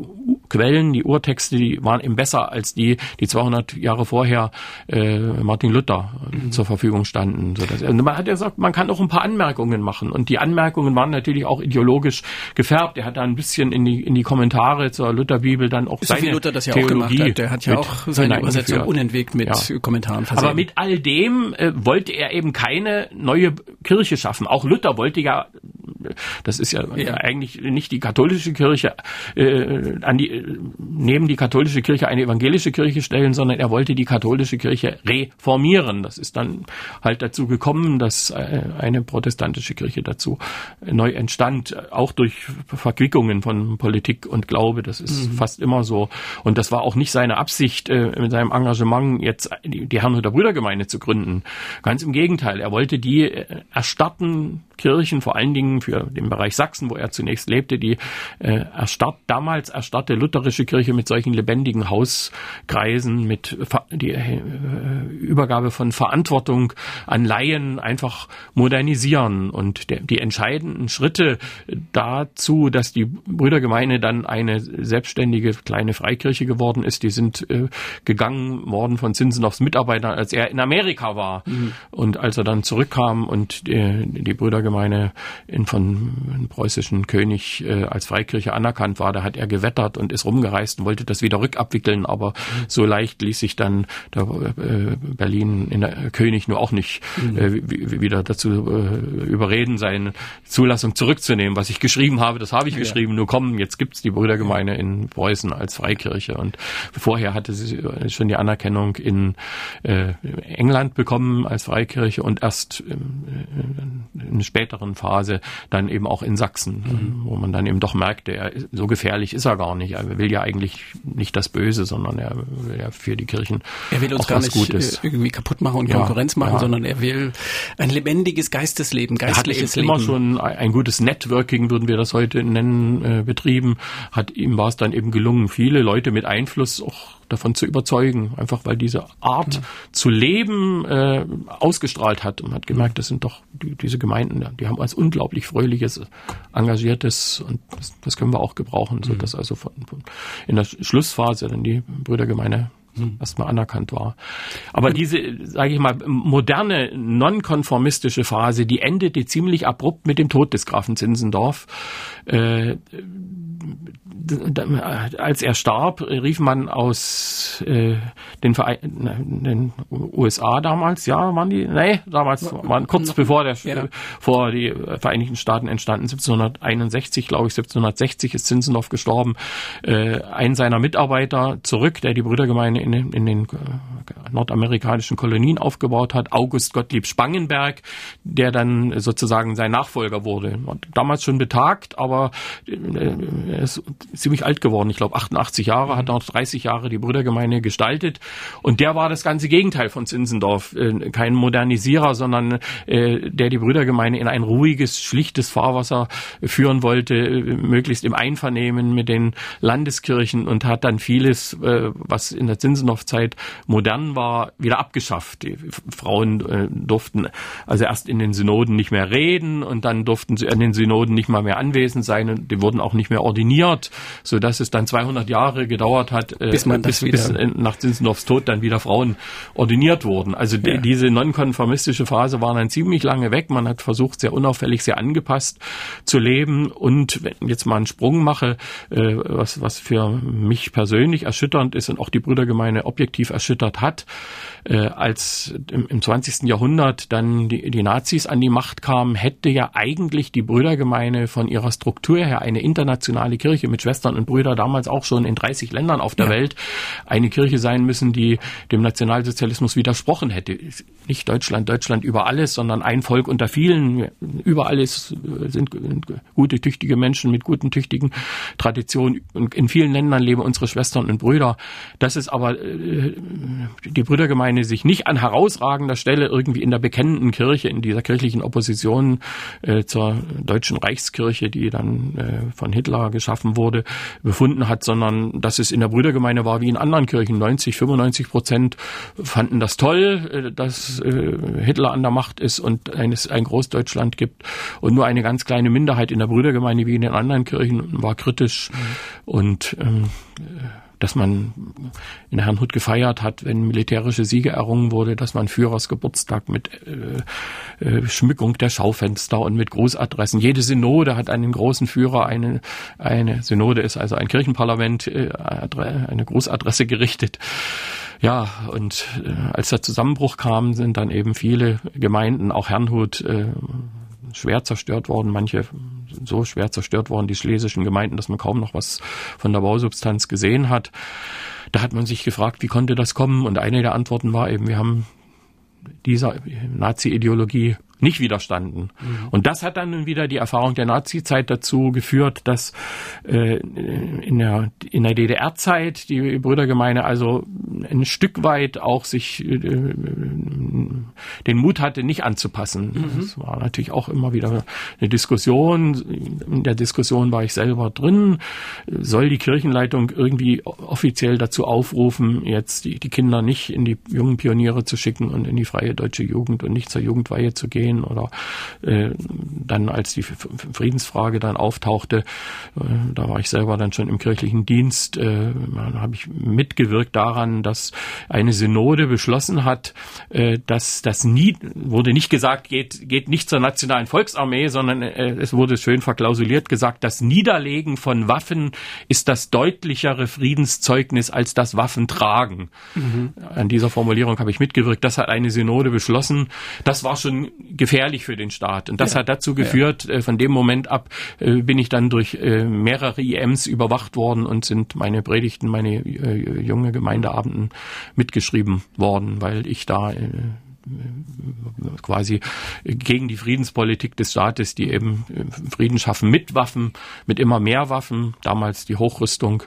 Quellen, die Urtexte, die waren eben besser als die, die 200 Jahre vorher äh, Martin Luther mhm. zur Verfügung standen. So dass, also man hat ja gesagt, man kann auch ein paar Anmerkungen machen und die Anmerkungen waren natürlich auch ideologisch gefärbt. Er hat da ein bisschen in die in die Kommentare zur Lutherbibel dann auch so seine Luther das ja Theologie auch gemacht hat. Der hat ja auch seine Übersetzung unentwegt mit ja. Kommentaren versehen. Aber mit all dem äh, wollte er eben keine neue Kirche schaffen. Auch Luther wollte ja das ist ja, ja. eigentlich nicht die katholische Kirche äh, an die neben die katholische Kirche eine evangelische Kirche stellen, sondern er wollte die katholische Kirche reformieren. Das ist dann halt dazu gekommen, dass äh, eine protestantische Kirche dazu neu entstand, auch durch Verquickungen von Politik und Glaube. Das ist mhm. fast immer so. Und das war auch nicht seine Absicht, äh, mit seinem Engagement jetzt die, Herrnhuter Brüdergemeinde zu gründen. Ganz im Gegenteil. Er wollte die äh, erstarten Kirchen, vor allen Dingen für den Bereich Sachsen, wo er zunächst lebte, die äh, erstarrt, damals erstarrte lutherische Kirche mit solchen lebendigen Hauskreisen, mit die äh, Übergabe von Verantwortung an Laien einfach modernisieren. Und der, die entscheidenden Schritte dazu, dass die Brüdergemeinde dann eine selbstständige kleine Freikirche geworden ist, die sind äh, gegangen worden von Zinsenovs Mitarbeitern, als er in Amerika war. Mhm. Und als er dann zurückkam und äh, die Brüdergemeinde in von einem preußischen König äh, als Freikirche anerkannt war, da hat er gewettert und ist rumgereist und wollte das wieder rückabwickeln, aber so leicht ließ sich dann der, äh, Berlin in der König nur auch nicht mhm. äh, wieder dazu äh, überreden, seine Zulassung zurückzunehmen. Was ich geschrieben habe, das habe ich ja. geschrieben. Nur kommen, jetzt gibt's die Brüdergemeinde in Preußen als Freikirche und vorher hatte sie schon die Anerkennung in äh, England bekommen als Freikirche und erst ähm, äh, in einer späteren Phase dann eben auch in Sachsen, mhm. wo man dann eben doch merkte, er, so gefährlich ist er gar nicht. Er will ja eigentlich nicht das Böse, sondern er will ja für die Kirchen Er will uns gar nicht Gutes. irgendwie kaputt machen und ja, Konkurrenz machen, ja. sondern er will ein lebendiges Geistesleben, geistliches er hat immer schon ein gutes Networking, würden wir das heute nennen, äh, betrieben. Hat ihm war es dann eben gelungen, viele Leute mit Einfluss auch davon zu überzeugen, einfach weil diese Art ja. zu leben äh, ausgestrahlt hat und hat gemerkt, das sind doch die, diese Gemeinden, die haben als unglaublich fröhliches, engagiertes und das, das können wir auch gebrauchen, so mhm. dass also von, von in der Schlussphase dann die Brüdergemeinde hm. erstmal anerkannt war. Aber diese, sage ich mal, moderne, nonkonformistische Phase, die endete ziemlich abrupt mit dem Tod des Grafen Zinzendorf. Äh, als er starb, rief man aus äh, den, Verein, den USA damals, ja, waren die, nee, damals waren kurz bevor der ja. vor die Vereinigten Staaten entstanden, 1761, glaube ich, 1760 ist Zinzendorf gestorben, äh, ein seiner Mitarbeiter zurück, der die Brüdergemeinde in, in den äh, nordamerikanischen Kolonien aufgebaut hat, August Gottlieb Spangenberg, der dann sozusagen sein Nachfolger wurde. Damals schon betagt, aber äh, er ist ziemlich alt geworden. Ich glaube, 88 Jahre, hat noch 30 Jahre die Brüdergemeinde gestaltet. Und der war das ganze Gegenteil von Zinzendorf. Äh, kein Modernisierer, sondern der die Brüdergemeinde in ein ruhiges, schlichtes Fahrwasser führen wollte, möglichst im Einvernehmen mit den Landeskirchen und hat dann vieles, was in der Zinzendorf-Zeit modern war, wieder abgeschafft. Die Frauen äh, durften also erst in den Synoden nicht mehr reden und dann durften sie an den Synoden nicht mal mehr anwesend sein und die wurden auch nicht mehr ordiniert so dass es dann 200 Jahre gedauert hat, äh, bis, man bis, bis nach Zinzendorfs Tod dann wieder Frauen ordiniert wurden. Also ja. diese nonkonformistische Phase war dann ziemlich lange weg. Man hat versucht, sehr unauffällig, sehr angepasst zu leben. Und wenn ich jetzt mal einen Sprung mache, äh, was, was für mich persönlich erschütternd ist und auch die Brüdergemeinde objektiv erschüttert hat, äh, als im, im 20. Jahrhundert dann die, die Nazis an die Macht kamen, hätte ja eigentlich die Brüdergemeinde von ihrer Struktur her eine internationale Kirche mit Schwestern und Brüdern damals auch schon in 30 Ländern auf der ja. Welt eine Kirche sein müssen, die dem Nationalsozialismus widersprochen hätte. Nicht Deutschland, Deutschland über alles, sondern ein Volk unter vielen. Überall ist, sind gute, tüchtige Menschen mit guten, tüchtigen Traditionen. Und in vielen Ländern leben unsere Schwestern und Brüder. Das ist aber äh, die Brüdergemeinde sich nicht an herausragender Stelle irgendwie in der bekennenden Kirche, in dieser kirchlichen Opposition äh, zur deutschen Reichskirche, die dann äh, von Hitler geschaffen wurde, befunden hat, sondern dass es in der Brüdergemeinde war wie in anderen Kirchen. 90, 95 Prozent fanden das toll, dass äh, Hitler an der Macht ist und es ein Großdeutschland gibt. Und nur eine ganz kleine Minderheit in der Brüdergemeinde wie in den anderen Kirchen war kritisch. Mhm. Und ähm, dass man in Herrnhut gefeiert hat, wenn militärische Siege errungen wurde, dass man Führersgeburtstag mit äh, äh, Schmückung der Schaufenster und mit Großadressen. Jede Synode hat einen großen Führer, eine, eine Synode ist also ein Kirchenparlament, äh, eine Großadresse gerichtet. Ja, und äh, als der Zusammenbruch kam, sind dann eben viele Gemeinden, auch Herrnhut, äh, schwer zerstört worden, manche so schwer zerstört worden, die schlesischen Gemeinden, dass man kaum noch was von der Bausubstanz gesehen hat. Da hat man sich gefragt, wie konnte das kommen? Und eine der Antworten war eben, wir haben dieser Nazi-Ideologie nicht widerstanden. Mhm. Und das hat dann wieder die Erfahrung der Nazi-Zeit dazu geführt, dass äh, in der, in der DDR-Zeit die Brüdergemeine also ein Stück weit auch sich äh, den Mut hatte, nicht anzupassen. Mhm. Das war natürlich auch immer wieder eine Diskussion. In der Diskussion war ich selber drin. Soll die Kirchenleitung irgendwie offiziell dazu aufrufen, jetzt die, die Kinder nicht in die jungen Pioniere zu schicken und in die freie deutsche Jugend und nicht zur Jugendweihe zu gehen? Gehen oder äh, dann als die Friedensfrage dann auftauchte, äh, da war ich selber dann schon im kirchlichen Dienst, äh, habe ich mitgewirkt daran, dass eine Synode beschlossen hat, äh, dass das nie wurde nicht gesagt, geht geht nicht zur nationalen Volksarmee, sondern äh, es wurde schön verklausuliert gesagt, das Niederlegen von Waffen ist das deutlichere Friedenszeugnis als das Waffentragen. Mhm. An dieser Formulierung habe ich mitgewirkt. Das hat eine Synode beschlossen. Das war schon gefährlich für den Staat. Und das ja. hat dazu geführt, ja. Äh, von dem Moment ab äh, bin ich dann durch äh, mehrere IMs überwacht worden und sind meine Predigten, meine junge Gemeindeabenden mitgeschrieben worden, weil ich da quasi gegen die Friedenspolitik des Staates, die eben Frieden schaffen mit Waffen, mit immer mehr Waffen, damals die Hochrüstung,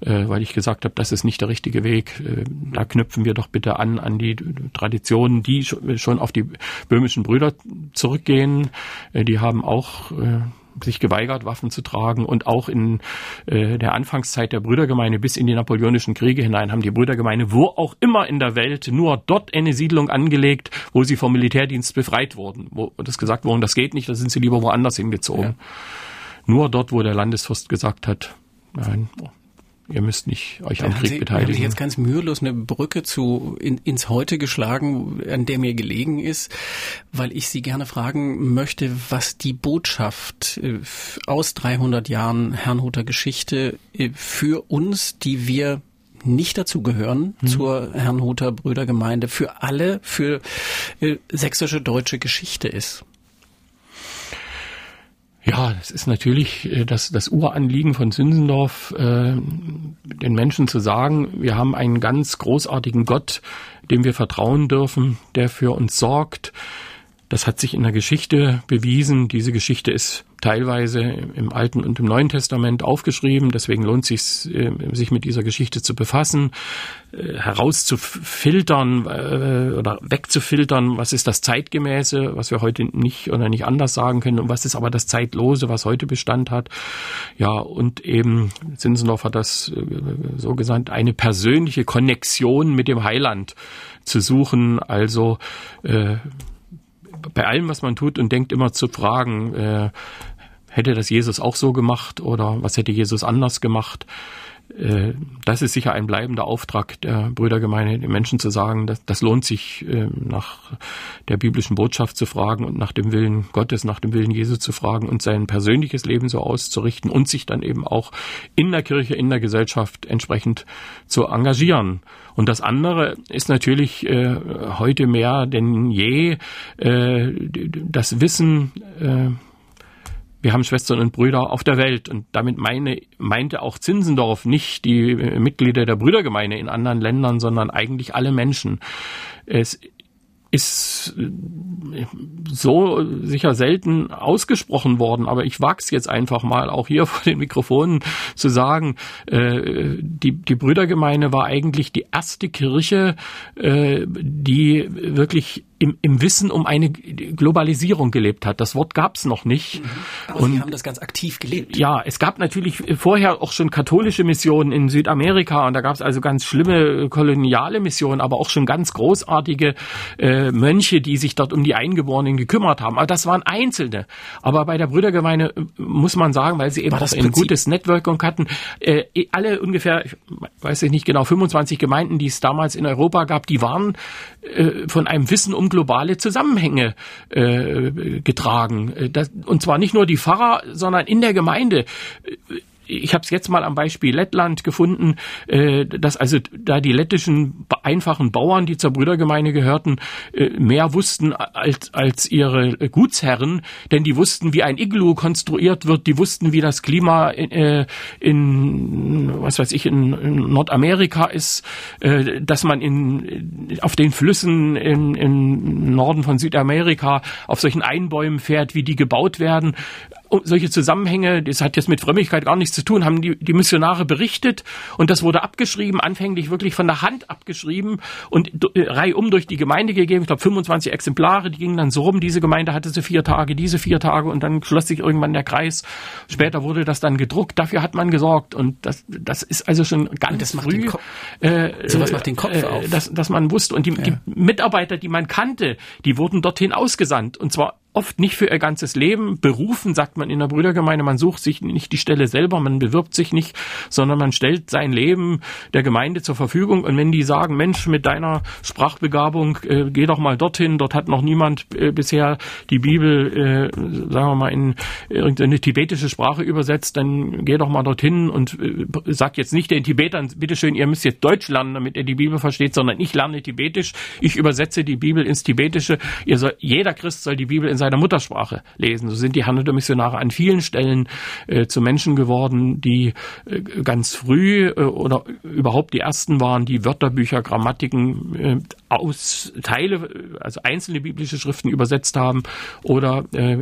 äh, weil ich gesagt habe, das ist nicht der richtige Weg. Äh, da knüpfen wir doch bitte an an die Traditionen, die schon auf die böhmischen Brüder zurückgehen. Äh, die haben auch sich geweigert, Waffen zu tragen. Und auch in äh, der Anfangszeit der Brüdergemeine bis in die napoleonischen Kriege hinein haben die Brüdergemeine wo auch immer in der Welt nur dort eine Siedlung angelegt, wo sie vom Militärdienst befreit wurden. Wo das gesagt worden, das geht nicht, da sind sie lieber woanders hingezogen. Ja. Nur dort, wo der Landesfürst gesagt hat, nein, ihr müsst nicht euch am Krieg Sie, beteiligen. Sie jetzt ganz mühelos eine Brücke zu in, ins Heute geschlagen, an der mir gelegen ist, weil ich Sie gerne fragen möchte, was die Botschaft äh, aus 300 Jahren Herrnhuter Geschichte äh, für uns, die wir nicht dazugehören mhm. zur Herrnhuter Brüdergemeinde, für alle, für äh, sächsische deutsche Geschichte ist. Ja, das ist natürlich äh, das, das Uranliegen von Zinsendorf, äh, den Menschen zu sagen, wir haben einen ganz großartigen Gott, dem wir vertrauen dürfen, der für uns sorgt. Das hat sich in der Geschichte bewiesen. Diese Geschichte ist teilweise im Alten und im Neuen Testament aufgeschrieben. Deswegen lohnt es sich, äh, sich mit dieser Geschichte zu befassen, äh, herauszufiltern äh, oder wegzufiltern, was ist das Zeitgemäße, was wir heute nicht oder nicht anders sagen können und was ist aber das Zeitlose, was heute Bestand hat. Ja, und eben Zinsendorf hat das so gesagt, eine persönliche Konnexion mit dem Heiland zu suchen, also bei allem, was man tut und denkt, immer zu fragen, äh, hätte das Jesus auch so gemacht oder was hätte Jesus anders gemacht? Äh, das ist sicher ein bleibender Auftrag der Brüdergemeinde, den Menschen zu sagen, dass das lohnt sich, äh, nach der biblischen Botschaft zu fragen und nach dem Willen Gottes, nach dem Willen Jesu zu fragen und sein persönliches Leben so auszurichten und sich dann eben auch in der Kirche, in der Gesellschaft entsprechend zu engagieren. Und das andere ist natürlich äh, heute mehr denn je das Wissen, wir haben Schwestern und Brüder auf der Welt. Und damit meine, meinte auch Zinsendorf nicht die äh, Mitglieder der Brüdergemeinde in anderen Ländern, sondern eigentlich alle Menschen. Es ist äh, so sicher selten ausgesprochen worden, aber ich wag's jetzt einfach mal auch hier vor den Mikrofonen zu sagen, äh, die, die Brüdergemeinde war eigentlich die erste Kirche, äh, die wirklich im, im Wissen um eine Globalisierung gelebt hat. Das Wort gab es noch nicht. Mhm. Aber und, Sie haben das ganz aktiv gelebt. Ja, es gab natürlich vorher auch schon katholische Missionen in Südamerika und da gab es also ganz schlimme koloniale Missionen, aber auch schon ganz großartige äh, Mönche, die sich dort um die Eingeborenen gekümmert haben. Aber das waren Einzelne. Aber bei der Brüdergemeinde äh, muss man sagen, weil sie eben auch ein gutes Networking hatten, äh, alle ungefähr, ich weiß ich nicht genau, 25 Gemeinden, die es damals in Europa gab, die waren äh, von einem Wissen um globale Zusammenhänge äh, getragen. Äh, das, und zwar nicht nur die Pfarrer, sondern in der Gemeinde ich habe es jetzt mal am Beispiel Lettland gefunden, äh, dass also da die lettischen einfachen Bauern, die zur Brüdergemeinde gehörten, äh, mehr wussten als, als ihre Gutsherren, denn die wussten, wie ein Iglu konstruiert wird, die wussten, wie das Klima in, äh, in was weiß ich, in, in Nordamerika ist, dass man in, auf den Flüssen in, im Norden von Südamerika auf solchen Einbäumen fährt, wie die gebaut werden solche Zusammenhänge, das hat jetzt mit Frömmigkeit gar nichts zu tun, haben die, die Missionare berichtet und das wurde abgeschrieben, anfänglich wirklich von der Hand abgeschrieben und äh, reihum durch die Gemeinde gegeben. Ich glaube 25 Exemplare, die gingen dann so rum. Diese Gemeinde hatte sie vier Tage, diese vier Tage und dann schloss sich irgendwann der Kreis. Später wurde das dann gedruckt. Dafür hat man gesorgt und das, das ist also schon ganz das früh. Äh, sowas macht den Kopf äh, auf. Dass, dass man wusste und die, ja. die Mitarbeiter, die man kannte, die wurden dorthin ausgesandt und zwar oft nicht für ihr ganzes Leben. Berufen, sagt man in der Brüdergemeinde, man sucht sich nicht die Stelle selber, man bewirbt sich nicht, sondern man stellt sein Leben der Gemeinde zur Verfügung. Und wenn die sagen, Mensch, mit deiner Sprachbegabung, äh, geh doch mal dorthin, dort hat noch niemand äh, bisher die Bibel, äh, sagen wir mal, in irgendeine tibetische Sprache übersetzt, dann geh doch mal dorthin und äh, sag jetzt nicht den Tibetern, bitteschön, ihr müsst jetzt Deutsch lernen, damit ihr die Bibel versteht, sondern ich lerne Tibetisch, ich übersetze die Bibel ins Tibetische. Soll, jeder Christ soll die Bibel in seiner Muttersprache lesen. So sind die Herrnhuter Missionare an vielen Stellen äh, zu Menschen geworden, die äh, ganz früh äh, oder überhaupt die ersten waren, die Wörterbücher, Grammatiken äh, aus Teile, also einzelne biblische Schriften übersetzt haben oder äh,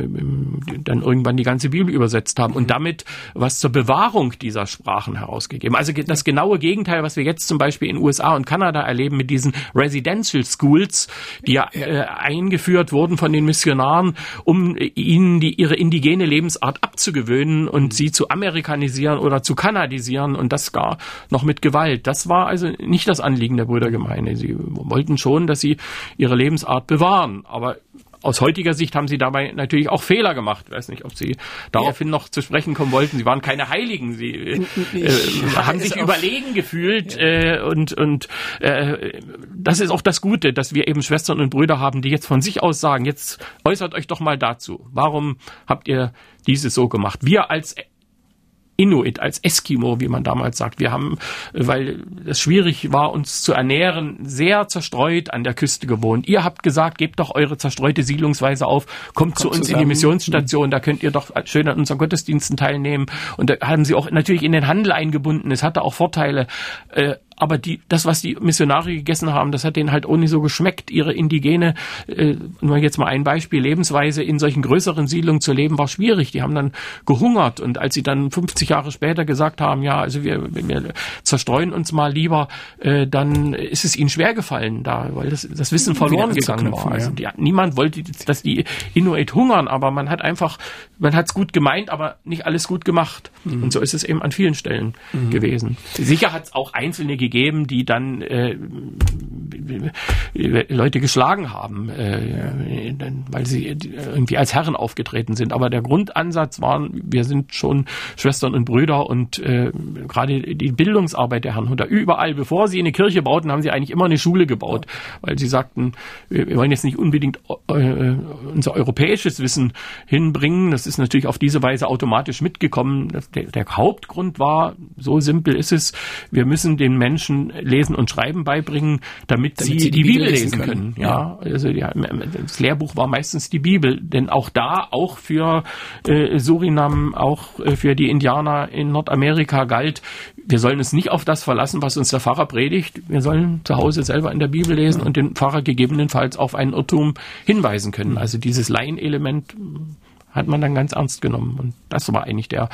dann irgendwann die ganze Bibel übersetzt haben und mhm. damit was zur Bewahrung dieser Sprachen herausgegeben. Also das genaue Gegenteil, was wir jetzt zum Beispiel in USA und Kanada erleben mit diesen Residential Schools, die ja äh, eingeführt wurden von den Missionaren, um ihnen die, ihre indigene Lebensart abzugewöhnen und mhm. sie zu amerikanisieren oder zu kanadisieren und das gar noch mit Gewalt. Das war also nicht das Anliegen der Brüdergemeinde. Sie wollten schon, dass sie ihre Lebensart bewahren. Aber aus heutiger Sicht haben sie dabei natürlich auch Fehler gemacht. Ich weiß nicht, ob Sie daraufhin ja. noch zu sprechen kommen wollten. Sie waren keine Heiligen. Sie äh, haben sich überlegen gefühlt ja. äh, und und äh, das ist auch das Gute, dass wir eben Schwestern und Brüder haben, die jetzt von sich aus sagen: Jetzt äußert euch doch mal dazu. Warum habt ihr dieses so gemacht? Wir als Inuit, als Eskimo, wie man damals sagt. Wir haben, weil es schwierig war, uns zu ernähren, sehr zerstreut an der Küste gewohnt. Ihr habt gesagt, gebt doch eure zerstreute Siedlungsweise auf, kommt, kommt zu uns zusammen. in die Missionsstation, da könnt ihr doch schön an unseren Gottesdiensten teilnehmen. Und da haben sie auch natürlich in den Handel eingebunden. Es hatte auch Vorteile. Aber die, das, was die Missionare gegessen haben, das hat denen halt auch nicht so geschmeckt. Ihre indigene, äh, nur jetzt mal ein Beispiel, Lebensweise in solchen größeren Siedlungen zu leben, war schwierig. Die haben dann gehungert und als sie dann 50 Jahre später gesagt haben, ja, also wir, wir zerstreuen uns mal lieber, äh, dann ist es ihnen schwer gefallen da, weil das, das Wissen verloren gegangen war. Also die, niemand wollte, dass die Inuit hungern, aber man hat einfach, man hat es gut gemeint, aber nicht alles gut gemacht. Mhm. Und so ist es eben an vielen Stellen mhm. gewesen. Sicher hat es auch Einzelne gegeben, gegeben, die dann äh, Leute geschlagen haben, äh, weil sie irgendwie als Herren aufgetreten sind. Aber der Grundansatz war, wir sind schon Schwestern und Brüder und äh, gerade die Bildungsarbeit der Herren Hutter überall, bevor sie eine Kirche bauten, haben sie eigentlich immer eine Schule gebaut, weil sie sagten, wir wollen jetzt nicht unbedingt äh, unser europäisches Wissen hinbringen. Das ist natürlich auf diese Weise automatisch mitgekommen. Der, der Hauptgrund war, so simpel ist es, wir müssen den Menschen Menschen Lesen und Schreiben beibringen, damit, damit sie, sie, die, Bibel, Bibel lesen können. können. Ja, also ja, das Lehrbuch war meistens die Bibel, denn auch da, auch für äh, Surinam, auch äh, für die Indianer in Nordamerika galt, wir sollen uns nicht auf das verlassen, was uns der Pfarrer predigt. Wir sollen zu Hause selber in der Bibel lesen und den Pfarrer gegebenenfalls auf einen Irrtum hinweisen können. Also dieses Laienelement hat man dann ganz ernst genommen. Und das war eigentlich der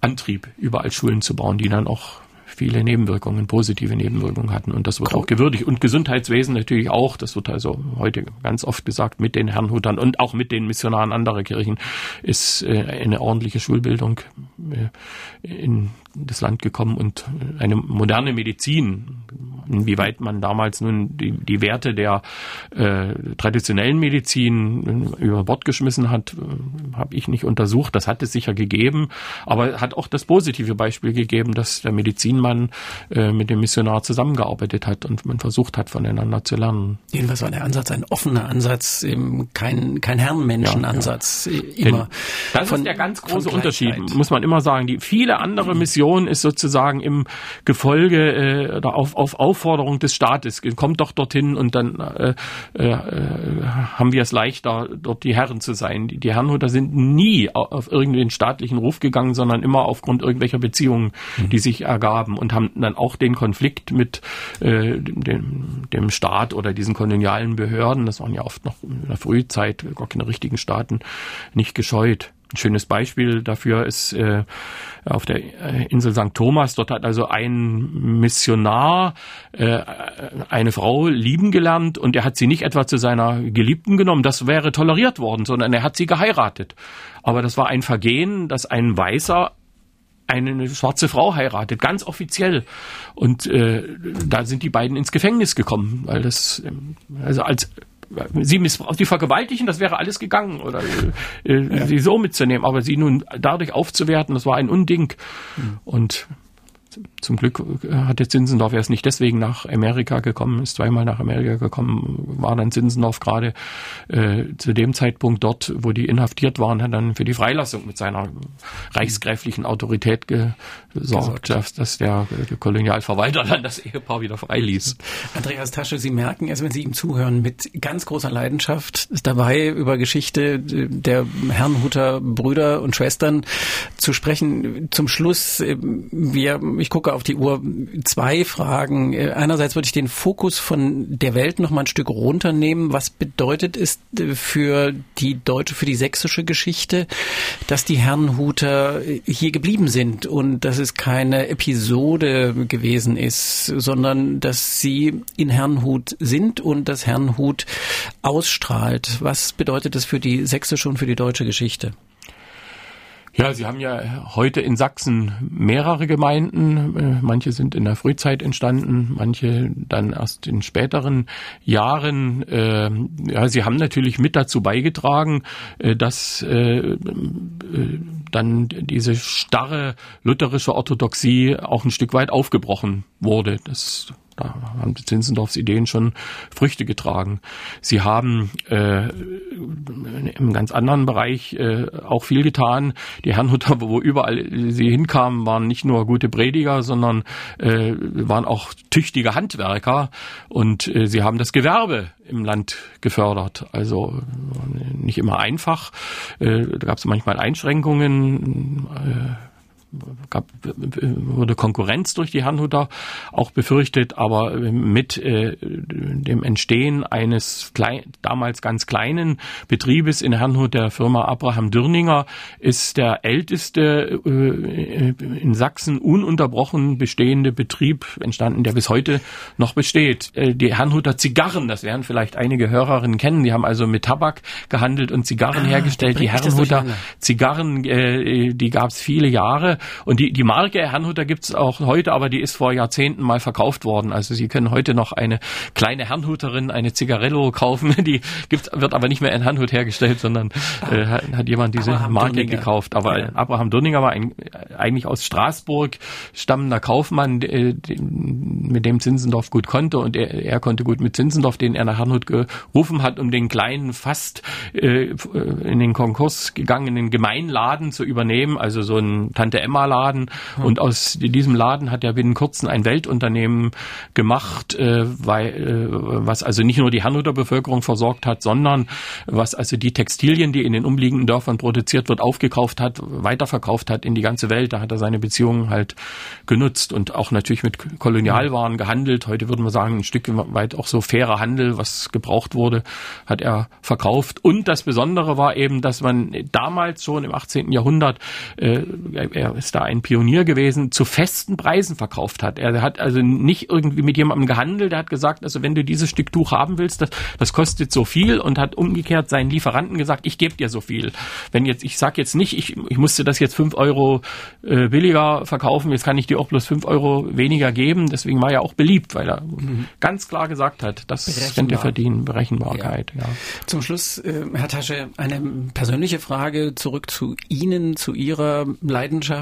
Antrieb, überall Schulen zu bauen, die dann auch viele Nebenwirkungen, positive Nebenwirkungen hatten. Und das wird auch gewürdigt. Und Gesundheitswesen natürlich auch. Das wird also heute ganz oft gesagt mit den Herrnhutern und auch mit den Missionaren anderer Kirchen ist äh, eine ordentliche Schulbildung äh, in das Land gekommen und eine moderne Medizin, inwieweit man damals nun die, die Werte der äh, traditionellen Medizin über Bord geschmissen hat, äh, habe ich nicht untersucht. Das hat es sicher gegeben, aber hat auch das positive Beispiel gegeben, dass der Medizinmann äh, mit dem Missionar zusammengearbeitet hat und man versucht hat, voneinander zu lernen. Jedenfalls war der Ansatz ein offener Ansatz, eben kein, kein Herrenmenschenansatz ja, ja. immer. Denn das von, ist der ganz große Unterschied, muss man immer sagen. Die viele andere Mission ist sozusagen im Gefolge äh, oder auf, auf Aufforderung des Staates. Kommt doch dorthin und dann äh, äh, haben wir es leichter, dort die Herren zu sein. Die, die Herrenhuter sind nie auf irgendeinen staatlichen Ruf gegangen, sondern immer aufgrund irgendwelcher Beziehungen, mhm. die sich ergaben und haben dann auch den Konflikt mit äh, dem, dem Staat oder diesen kolonialen Behörden, das waren ja oft noch in der Frühzeit gar keine richtigen Staaten, nicht gescheut. Ein schönes Beispiel dafür ist äh, auf der äh, Insel St. Thomas. Dort hat also ein Missionar äh, eine Frau lieben gelernt und er hat sie nicht etwa zu seiner Geliebten genommen, das wäre toleriert worden, sondern er hat sie geheiratet. Aber das war ein Vergehen, dass ein Weißer eine schwarze Frau heiratet, ganz offiziell. Und äh, da sind die beiden ins Gefängnis gekommen, weil das also als sie missbraucht, die vergewaltigen, das wäre alles gegangen oder äh, ja. sie so mitzunehmen, aber sie nun dadurch aufzuwerten, das war ein Unding. Mhm. Und zum Glück äh, hat der Zinsendorf erst nicht deswegen nach Amerika gekommen, ist zweimal nach Amerika gekommen, war dann Zinsendorf gerade äh, zu dem Zeitpunkt dort, wo die inhaftiert waren, hat dann für die Freilassung mit seiner reichsgräflichen Autorität gesorgt, dass, dass der, der Kolonialverwalter dann das Ehepaar wieder freiließ. Andreas Tasche, Sie merken erst, wenn Sie ihm zuhören, mit ganz großer Leidenschaft dabei, über Geschichte der Herrnhuter Brüder und Schwestern zu sprechen. Zum Schluss, äh, wir ich gucke auf die Uhr, zwei Fragen. Einerseits würde ich den Fokus von der Welt noch mal ein Stück runternehmen. Was bedeutet es äh, für die deutsche, für die sächsische Geschichte, dass die Herrenhuter äh, hier geblieben sind und dass es keine Episode gewesen ist, sondern dass sie in Herrenhut sind und dass Herrenhut ausstrahlt? Was bedeutet das für die sächsische und für die deutsche Geschichte? Ja, Sie haben ja heute in Sachsen mehrere Gemeinden. Äh, manche sind in der Frühzeit entstanden, manche dann erst in späteren Jahren. Äh, ja, Sie haben natürlich mit dazu beigetragen, äh, dass dann diese starre lutherische Orthodoxie auch ein Stück weit aufgebrochen wurde. Das da haben die Zinsendorfs Ideen schon Früchte getragen. Sie haben äh, im ganz anderen Bereich äh, auch viel getan. Die Herrnhuter, wo überall sie hinkamen, waren nicht nur gute Prediger, sondern äh, waren auch tüchtige Handwerker und äh, sie haben das Gewerbe im Land gefördert. Also nicht immer einfach. Äh, da gab es manchmal Einschränkungen. Äh, gab, wurde Konkurrenz durch die Herrnhuter auch befürchtet, aber mit äh, dem Entstehen eines klein, damals ganz kleinen Betriebes in Herrnhut, der Firma Abraham Dürninger, ist der älteste äh, in Sachsen ununterbrochen bestehende Betrieb entstanden, der bis heute noch besteht. Äh, die Herrnhuter Zigarren, das werden vielleicht einige Hörerinnen kennen, die haben also mit Tabak gehandelt und Zigarren ah, hergestellt. Die Herrnhuter Zigarren, äh, die gab es viele Jahre und die, die Marke Herrnhuter gibt's auch heute, aber die ist vor Jahrzehnten mal verkauft worden. Also Sie können heute noch eine kleine Herrnhuterin, eine Zigarello kaufen. Die gibt's, wird aber nicht mehr in Herrnhut hergestellt, sondern äh, hat jemand diese Abraham Marke Dürninger. gekauft. Aber ja. Abraham Dürninger war ein, eigentlich aus Straßburg stammender Kaufmann, äh, mit dem Zinsendorf gut konnte und er, er konnte gut mit Zinsendorf, den er nach Herrnhut gerufen hat, um den kleinen, fast äh, in den Konkurs gegangenen Gemeinladen zu übernehmen. Also so ein Tante Emma Laden. Hm. Und aus diesem Laden hat er binnen kurzem ein Weltunternehmen gemacht, äh, weil, äh, was also nicht nur die Herrnhuter Bevölkerung versorgt hat, sondern was also die Textilien, die in den umliegenden Dörfern produziert wird, aufgekauft hat, weiterverkauft hat in die ganze Welt. Da hat er seine Beziehungen halt genutzt und auch natürlich mit Kolonialwaren gehandelt. Heute würden wir sagen, ein Stück weit auch so fairer Handel, was gebraucht wurde, hat er verkauft. Und das Besondere war eben, dass man damals schon im 18. Jahrhundert, äh, er ist da ein Pionier gewesen, zu festen Preisen verkauft hat. Er hat also nicht irgendwie mit jemandem gehandelt, er hat gesagt, also wenn du dieses Stück Tuch haben willst, das, das kostet so viel und hat umgekehrt seinen Lieferanten gesagt, ich gebe dir so viel. Wenn jetzt, ich sag jetzt nicht, ich, ich musste das jetzt fünf Euro äh, billiger verkaufen, jetzt kann ich dir auch bloß fünf Euro weniger geben. Deswegen war er auch beliebt, weil er mhm. ganz klar gesagt hat, das könnt ihr verdienen, Berechenbarkeit. Ja. ja. Zum Schluss, äh, Herr Tasche, eine persönliche Frage zurück zu Ihnen, zu Ihrer Leidenschaft,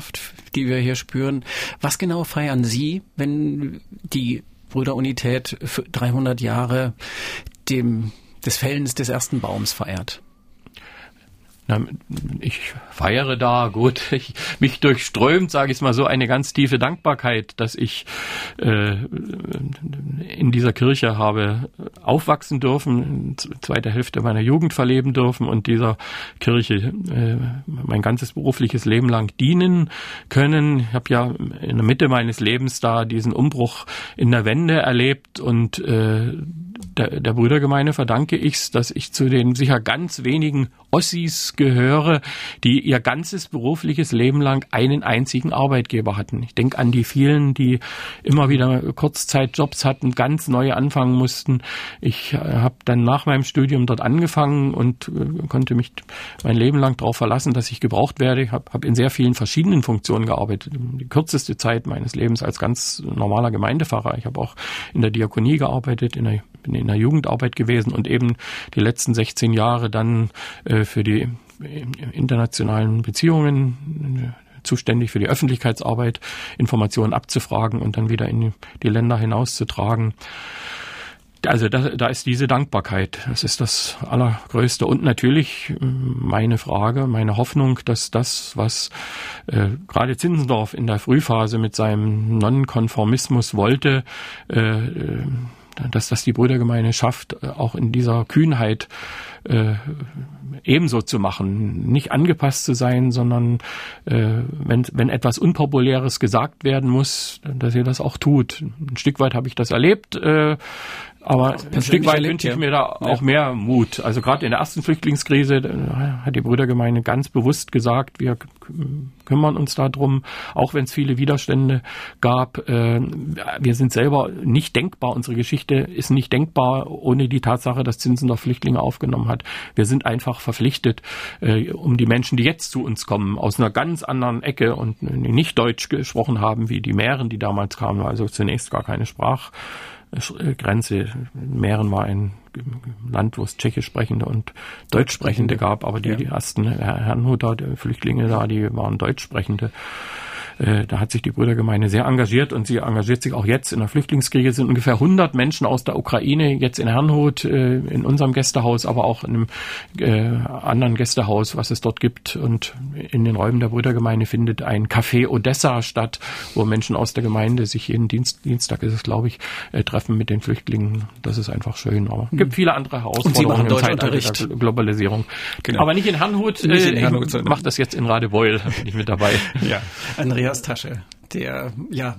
die wir hier spüren. Was genau feiern Sie, wenn die Brüderunität für 300 Jahre dem, des Fällens des ersten Baums feiert? Ich feiere da, gut, ich, mich durchströmt, sage ich mal so, eine ganz tiefe Dankbarkeit, dass ich äh, in dieser Kirche habe aufwachsen dürfen, zweite Hälfte meiner Jugend verleben dürfen und dieser Kirche äh, mein ganzes berufliches Leben lang dienen können. Ich habe ja in der Mitte meines Lebens da diesen Umbruch in der Wende erlebt und äh, der, der Brüdergemeinde verdanke ich es, dass ich zu den sicher ganz wenigen Ossis gehöre, die ihr ganzes berufliches Leben lang einen einzigen Arbeitgeber hatten. Ich denke an die vielen, die immer wieder Kurzzeitjobs hatten, ganz neu anfangen mussten. Ich äh, habe dann nach meinem Studium dort angefangen und äh, konnte mich mein Leben lang darauf verlassen, dass ich gebraucht werde. Ich habe hab in sehr vielen verschiedenen Funktionen gearbeitet. Die kürzeste Zeit meines Lebens als ganz normaler Gemeindepfarrer. Ich habe auch in der Diakonie gearbeitet, in der bin in der Jugendarbeit gewesen und eben die letzten 16 Jahre dann äh, für die äh, internationalen Beziehungen äh, zuständig für die Öffentlichkeitsarbeit, Informationen abzufragen und dann wieder in die Länder hinauszutragen. Also da, da ist diese Dankbarkeit, das ist das Allergrößte. Und natürlich meine Frage, meine Hoffnung, dass das, was äh, gerade Zinsendorf in der Frühphase mit seinem Nonkonformismus wollte, äh, dass das die Brüdergemeinde schafft, äh, auch in dieser Kühnheit äh, ebenso zu machen, nicht angepasst zu sein, sondern äh, wenn, wenn etwas Unpopuläres gesagt werden muss, dass ihr das auch tut. Ein Stück weit habe ich das erlebt. Äh, aber ein Stück weit wünsche ich mir da auch mehr Mut. Also gerade in der ersten Flüchtlingskrise hat die Brüdergemeinde ganz bewusst gesagt, wir kümmern uns darum, auch wenn es viele Widerstände gab. Äh, wir sind selber nicht denkbar. Unsere Geschichte ist nicht denkbar ohne die Tatsache, dass Zinsendorf Flüchtlinge aufgenommen hat. Wir sind einfach verpflichtet, äh, um die Menschen, die jetzt zu uns kommen, aus einer ganz anderen Ecke und nicht Deutsch gesprochen haben, wie die Mähren, die damals kamen, also zunächst gar keine Sprach Grenze. Mähren war ein Land, wo es Tschechisch sprechende und Deutsch sprechende gab, aber die, ja. die ersten Herrnhuter, die Flüchtlinge da, die waren Deutsch sprechende. Äh, da hat sich die Brüdergemeinde sehr engagiert und sie engagiert sich auch jetzt in der Flüchtlingskriege. Es sind ungefähr 100 Menschen aus der Ukraine jetzt in Herrnhut, äh, in unserem Gästehaus, aber auch in einem äh, anderen Gästehaus, was es dort gibt. Und in den Räumen der Brüdergemeinde findet ein Café Odessa statt, wo Menschen aus der Gemeinde sich jeden Dienst, Dienstag ist es, glaube ich, treffen mit den Flüchtlingen. Das ist einfach schön. Aber es gibt hm. viele andere Herausforderungen im Zeitalter der Globalisierung. Genau. Aber nicht in Herrnhut. Nicht in Herrnhut ich mache das jetzt in Radebeul, da bin ich mit dabei. Ja. Andrea Tasche, der ja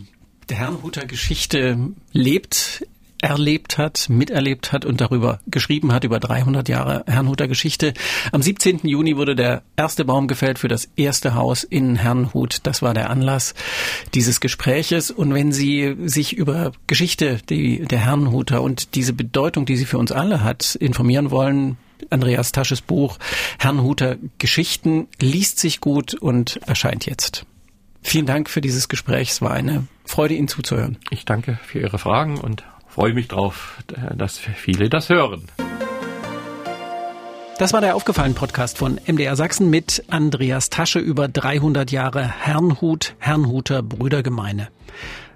der Herrnhuter Geschichte lebt, erlebt hat, miterlebt hat und darüber geschrieben hat, über 300 Jahre Herrnhuter Geschichte. Am 17. Juni wurde der erste Baum gefällt für das erste Haus in Herrnhut. Das war der Anlass dieses Gespräches. Und wenn Sie sich über Geschichte die, der Herrnhuter und diese Bedeutung, die sie für uns alle hat, informieren wollen, Andreas Tasches Buch Herrnhuter Geschichten liest sich gut und erscheint jetzt. Vielen Dank für dieses Gespräch. Es war eine Freude, Ihnen zuzuhören. Ich danke für Ihre Fragen und freue mich darauf, dass viele das hören. Das war der Aufgefallen Podcast von MDR Sachsen mit Andreas Tasche über 300 Jahre Herrnhut, Herrnhuter Brüdergemeine.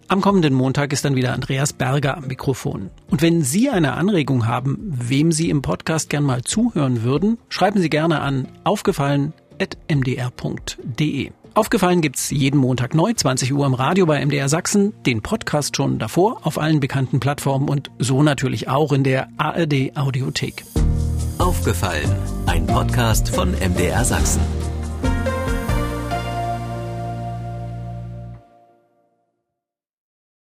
Am kommenden Montag ist dann wieder Andreas Berger am Mikrofon. Und wenn Sie eine Anregung haben, wem Sie im Podcast gern mal zuhören würden, schreiben Sie gerne an aufgefallen.mdr.de. Aufgefallen gibt's jeden Montag neu, 20 Uhr im Radio bei MDR Sachsen, den Podcast schon davor auf allen bekannten Plattformen und so natürlich auch in der ARD Audiothek. Aufgefallen, ein Podcast von MDR Sachsen.